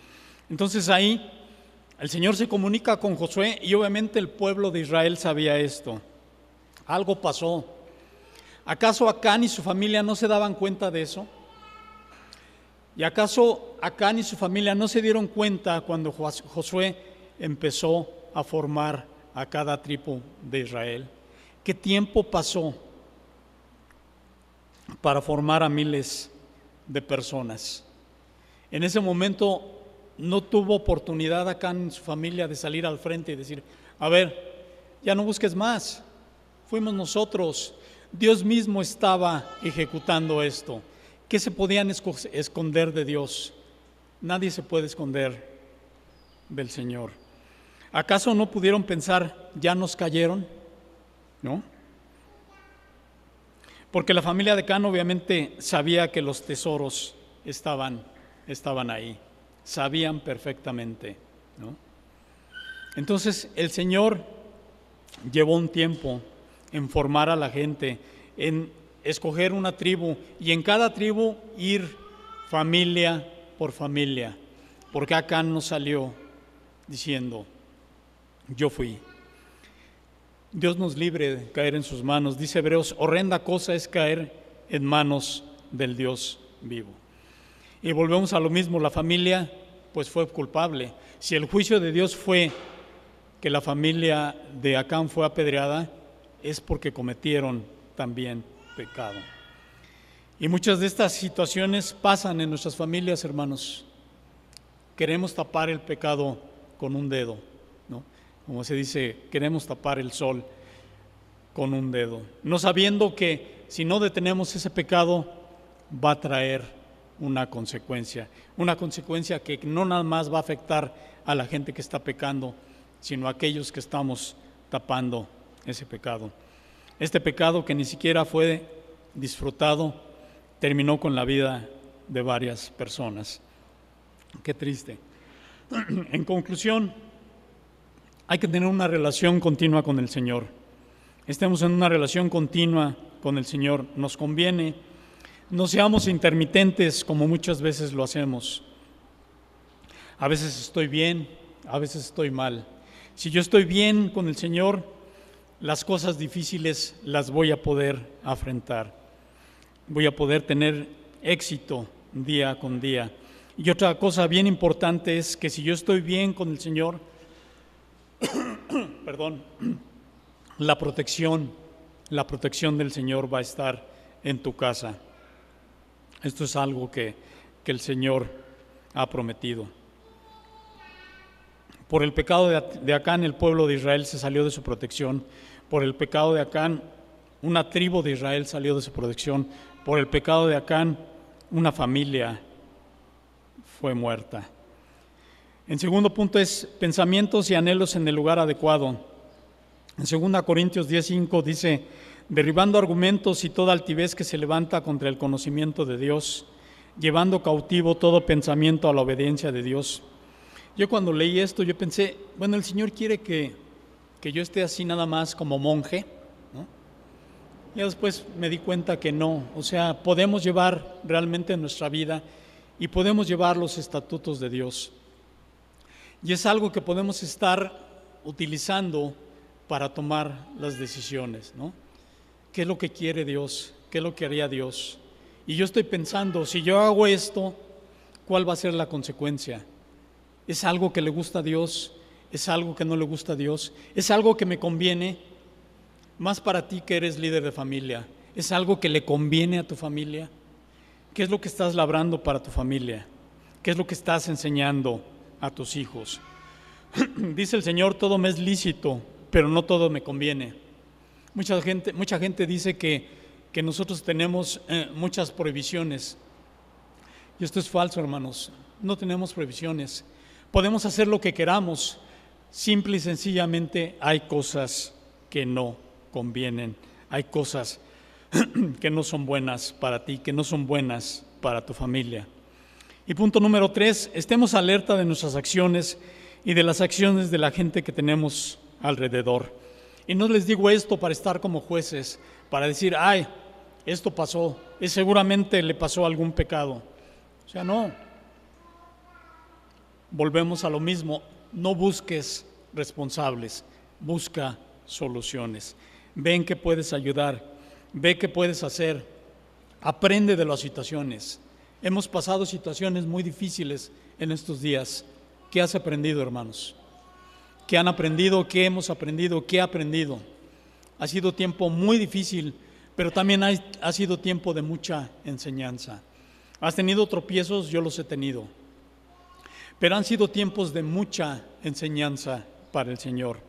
S1: Entonces ahí el Señor se comunica con Josué y obviamente el pueblo de Israel sabía esto. Algo pasó. ¿Acaso Acán y su familia no se daban cuenta de eso? ¿Y acaso Acán y su familia no se dieron cuenta cuando Josué empezó a formar a cada tribu de Israel? ¿Qué tiempo pasó para formar a miles de personas? En ese momento no tuvo oportunidad acá en su familia de salir al frente y decir, a ver, ya no busques más, fuimos nosotros, Dios mismo estaba ejecutando esto. ¿Qué se podían esconder de Dios? Nadie se puede esconder del Señor. ¿Acaso no pudieron pensar, ya nos cayeron? ¿No? Porque la familia de Can obviamente sabía que los tesoros estaban, estaban ahí sabían perfectamente. ¿no? Entonces el Señor llevó un tiempo en formar a la gente, en escoger una tribu y en cada tribu ir familia por familia, porque Acán no salió diciendo, yo fui. Dios nos libre de caer en sus manos. Dice Hebreos, horrenda cosa es caer en manos del Dios vivo. Y volvemos a lo mismo, la familia pues fue culpable. Si el juicio de Dios fue que la familia de Acán fue apedreada, es porque cometieron también pecado. Y muchas de estas situaciones pasan en nuestras familias, hermanos. Queremos tapar el pecado con un dedo, ¿no? Como se dice, queremos tapar el sol con un dedo, no sabiendo que si no detenemos ese pecado va a traer una consecuencia, una consecuencia que no nada más va a afectar a la gente que está pecando, sino a aquellos que estamos tapando ese pecado. Este pecado que ni siquiera fue disfrutado terminó con la vida de varias personas. Qué triste. <clears throat> En conclusión, hay que tener una relación continua con el Señor. Estemos en una relación continua con el Señor. Nos conviene. No seamos intermitentes como muchas veces lo hacemos. A veces estoy bien, a veces estoy mal. Si yo estoy bien con el Señor, las cosas difíciles las voy a poder afrontar. Voy a poder tener éxito día con día. Y otra cosa bien importante es que si yo estoy bien con el Señor, <coughs> perdón, la protección, la protección del Señor va a estar en tu casa. Esto es algo que, que el Señor ha prometido. Por el pecado de, Acán, el pueblo de Israel se salió de su protección. Por el pecado de Acán, una tribu de Israel salió de su protección. Por el pecado de Acán, una familia fue muerta. En segundo punto es pensamientos y anhelos en el lugar adecuado. En 2 Corintios 10:5 dice, derribando argumentos y toda altivez que se levanta contra el conocimiento de Dios, llevando cautivo todo pensamiento a la obediencia de Dios. Yo cuando leí esto, yo pensé, bueno, el Señor quiere que, que yo esté así nada más como monje. ¿no? Y después me di cuenta que no, o sea, podemos llevar realmente nuestra vida y podemos llevar los estatutos de Dios. Y es algo que podemos estar utilizando para tomar las decisiones, ¿no? ¿Qué es lo que quiere Dios? ¿Qué es lo que haría Dios? Y yo estoy pensando, si yo hago esto, ¿cuál va a ser la consecuencia? ¿Es algo que le gusta a Dios? ¿Es algo que no le gusta a Dios? ¿Es algo que me conviene? Más para ti que eres líder de familia. ¿Es algo que le conviene a tu familia? ¿Qué es lo que estás labrando para tu familia? ¿Qué es lo que estás enseñando a tus hijos? <clears throat> Dice el Señor, todo me es lícito, pero no todo me conviene. Mucha gente, mucha gente dice que, que nosotros tenemos eh, muchas prohibiciones. Y esto es falso, hermanos. No tenemos prohibiciones. Podemos hacer lo que queramos. Simple y sencillamente hay cosas que no convienen. Hay cosas <clears throat> que no son buenas para ti, que no son buenas para tu familia. Y punto número tres, estemos alerta de nuestras acciones y de las acciones de la gente que tenemos alrededor. Y no les digo esto para estar como jueces, para decir, ay, esto pasó, y seguramente le pasó algún pecado. O sea, no. Volvemos a lo mismo, no busques responsables, busca soluciones. Ven que puedes ayudar ve qué puedes hacer, aprende de las situaciones. Hemos pasado situaciones muy difíciles en estos días. ¿Qué has aprendido, hermanos? ¿Qué han aprendido? ¿Qué hemos aprendido? ¿Qué ha aprendido? Ha sido tiempo muy difícil, pero también ha, ha sido tiempo de mucha enseñanza. ¿Has tenido tropiezos? Yo los he tenido. Pero han sido tiempos de mucha enseñanza para el Señor.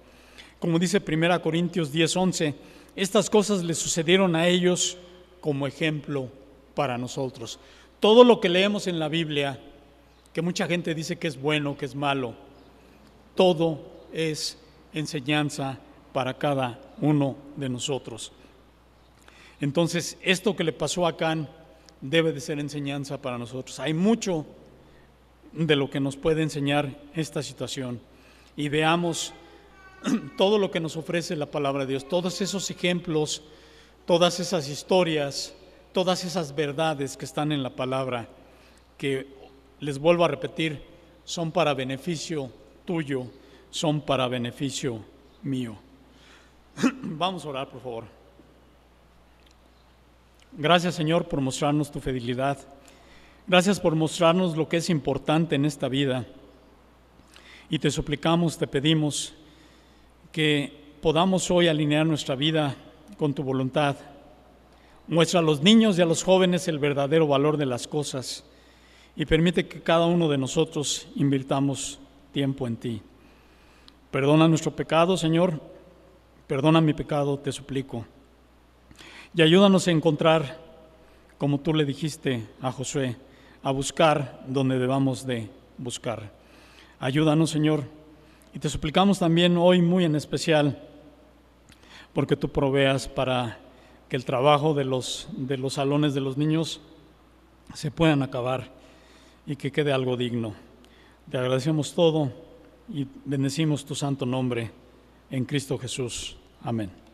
S1: Como dice 1 Corintios 10:11, estas cosas le sucedieron a ellos como ejemplo para nosotros. Todo lo que leemos en la Biblia, que mucha gente dice que es bueno, que es malo, todo es enseñanza para cada uno de nosotros. Entonces, esto que le pasó a Can debe de ser enseñanza para nosotros. Hay mucho de lo que nos puede enseñar esta situación. Y veamos <clears throat> todo lo que nos ofrece la palabra de Dios, todos esos ejemplos, todas esas historias, todas esas verdades que están en la palabra, que les vuelvo a repetir, son para beneficio tuyo, son para beneficio mío. <clears throat> Vamos a orar, por favor. Gracias, Señor, por mostrarnos tu fidelidad. Gracias por mostrarnos lo que es importante en esta vida. Y te suplicamos, te pedimos que podamos hoy alinear nuestra vida con tu voluntad. Muestra a los niños y a los jóvenes el verdadero valor de las cosas y permite que cada uno de nosotros invirtamos tiempo en ti. Perdona nuestro pecado, Señor. Perdona mi pecado, te suplico. Y ayúdanos a encontrar, como tú le dijiste a Josué, a buscar donde debamos de buscar. Ayúdanos, Señor. Y te suplicamos también hoy muy en especial, porque tú proveas para que el trabajo de los, de los salones de los niños se puedan acabar y que quede algo digno. Te agradecemos todo y bendecimos tu santo nombre en Cristo Jesús. Amén.